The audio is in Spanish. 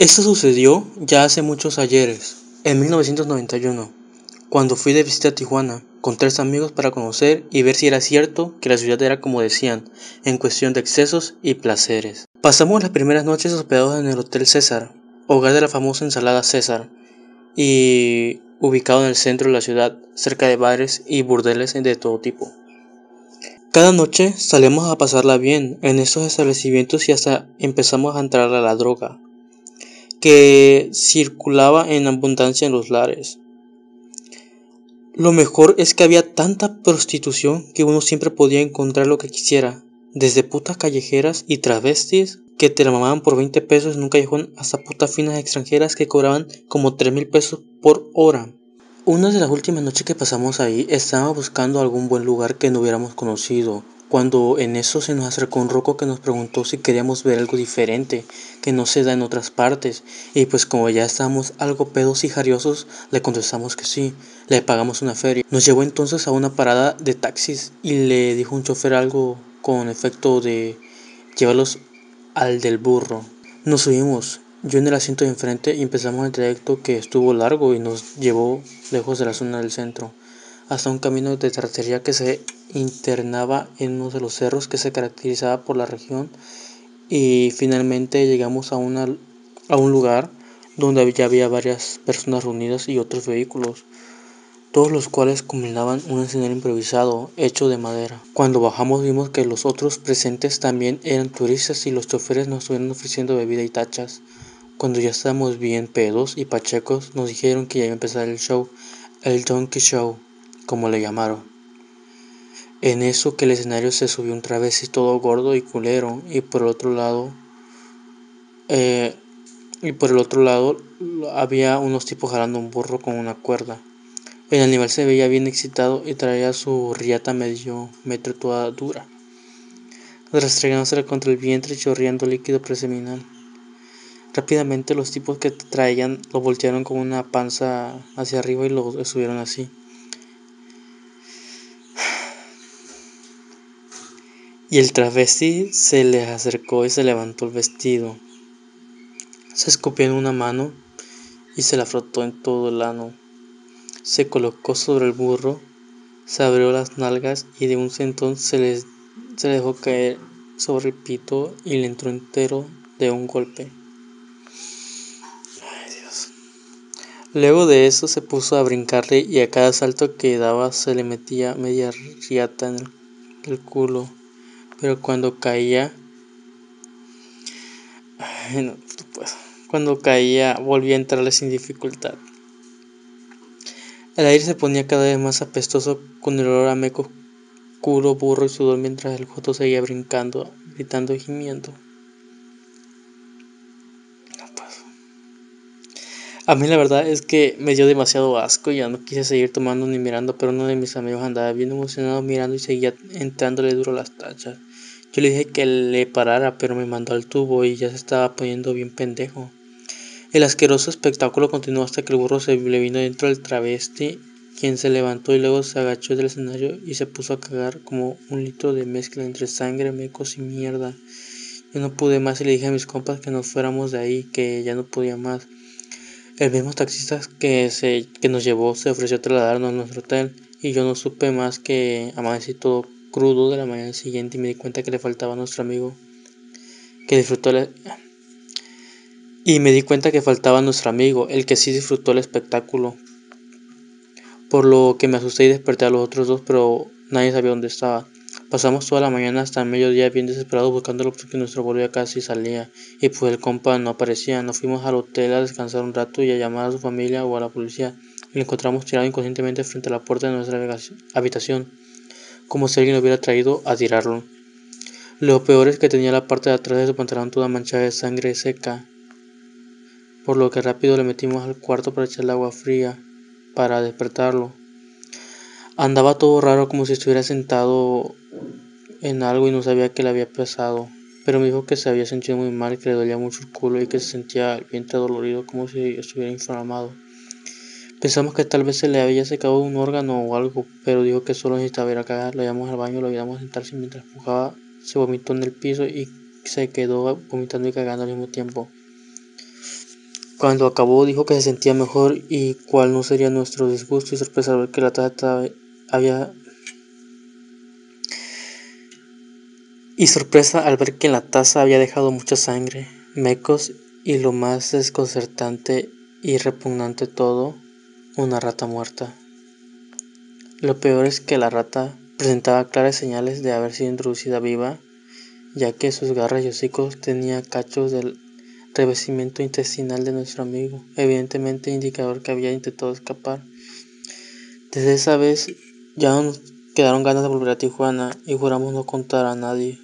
Esto sucedió ya hace muchos ayeres, en 1991, cuando fui de visita a Tijuana con tres amigos para conocer y ver si era cierto que la ciudad era como decían, en cuestión de excesos y placeres. Pasamos las primeras noches hospedados en el Hotel César, hogar de la famosa ensalada César, y ubicado en el centro de la ciudad, cerca de bares y burdeles de todo tipo. Cada noche salíamos a pasarla bien en estos establecimientos y hasta empezamos a entrar a la droga, que circulaba en abundancia en los lares. Lo mejor es que había tanta prostitución que uno siempre podía encontrar lo que quisiera, desde putas callejeras y travestis que te la mamaban por 20 pesos en un callejón hasta putas finas extranjeras que cobraban como 3 mil pesos por hora. Una de las últimas noches que pasamos ahí estábamos buscando algún buen lugar que no hubiéramos conocido, cuando en eso se nos acercó un roco que nos preguntó si queríamos ver algo diferente, que no se da en otras partes, y pues como ya estábamos algo pedos y jariosos, le contestamos que sí, le pagamos una feria. Nos llevó entonces a una parada de taxis y le dijo un chofer algo con efecto de llevarlos al del burro. Nos subimos, yo en el asiento de enfrente y empezamos el trayecto que estuvo largo y nos llevó lejos de la zona del centro, hasta un camino de terracería que se internaba en uno de los cerros que se caracterizaba por la región y finalmente llegamos a, una, a un lugar donde ya había varias personas reunidas y otros vehículos todos los cuales combinaban un escenario improvisado hecho de madera. Cuando bajamos vimos que los otros presentes también eran turistas y los choferes nos estuvieron ofreciendo bebida y tachas. Cuando ya estábamos bien pedos y pachecos, nos dijeron que ya iba a empezar el show, el Donkey Show, como le llamaron. En eso que el escenario se subió un travesti todo gordo y culero y por el otro lado eh, y por el otro lado había unos tipos jalando un burro con una cuerda. El animal se veía bien excitado y traía su riata medio metro toda dura, restregándose contra el vientre y chorreando líquido preseminal. Rápidamente los tipos que traían lo voltearon con una panza hacia arriba y lo subieron así. Y el travesti se le acercó y se levantó el vestido. Se escupió en una mano y se la frotó en todo el ano. Se colocó sobre el burro, se abrió las nalgas y de un centón se, le dejó caer sobre el pito y le entró entero de un golpe. Ay, Dios. Luego de eso se puso a brincarle y a cada salto que daba se le metía media riata en el, culo. Pero cuando caía... cuando caía volvía a entrarle sin dificultad. El aire se ponía cada vez más apestoso con el olor a meco, culo, burro y sudor mientras el joto seguía brincando, gritando y gimiendo. A mí la verdad es que me dio demasiado asco y ya no quise seguir tomando ni mirando, pero uno de mis amigos andaba bien emocionado mirando y seguía entrándole duro las tachas. Yo le dije que le parara, pero me mandó al tubo y ya se estaba poniendo bien pendejo. El asqueroso espectáculo continuó hasta que el burro se le vino dentro del travesti, quien se levantó y luego se agachó del escenario y se puso a cagar como un litro de mezcla entre sangre, mecos y mierda. Yo no pude más y le dije a mis compas que nos fuéramos de ahí, que ya no podía más. El mismo taxista que, se, que nos llevó se ofreció a trasladarnos a nuestro hotel y yo no supe más que amanecí todo crudo de la mañana siguiente y me di cuenta que le faltaba a nuestro amigo que disfrutó la, y me di cuenta que faltaba nuestro amigo, el que sí disfrutó el espectáculo. Por lo que me asusté y desperté a los otros dos, pero nadie sabía dónde estaba. Pasamos toda la mañana hasta el mediodía bien desesperados buscándolo porque nuestro vuelo ya casi salía y pues el compa no aparecía. Nos fuimos al hotel a descansar un rato y a llamar a su familia o a la policía y lo encontramos tirado inconscientemente frente a la puerta de nuestra habitación, como si alguien lo hubiera traído a tirarlo. Lo peor es que tenía la parte de atrás de su pantalón toda manchada de sangre seca por lo que rápido le metimos al cuarto para echarle agua fría para despertarlo. Andaba todo raro como si estuviera sentado en algo y no sabía que le había pesado, pero me dijo que se había sentido muy mal, que le dolía mucho el culo y que se sentía el vientre dolorido como si estuviera inflamado. Pensamos que tal vez se le había secado un órgano o algo, pero dijo que solo necesitaba ir a cagar. Lo llevamos al baño, lo ayudamos a sentarse mientras empujaba, se vomitó en el piso y se quedó vomitando y cagando al mismo tiempo. Cuando acabó dijo que se sentía mejor y cuál no sería nuestro disgusto y sorpresa al ver que la taza había y sorpresa al ver que en la taza había dejado mucha sangre, mecos y lo más desconcertante y repugnante todo, una rata muerta. Lo peor es que la rata presentaba claras señales de haber sido introducida viva, ya que sus garras y hocicos tenía cachos del revestimiento intestinal de nuestro amigo, evidentemente indicador que había intentado escapar. Desde esa vez ya no nos quedaron ganas de volver a Tijuana y juramos no contar a nadie.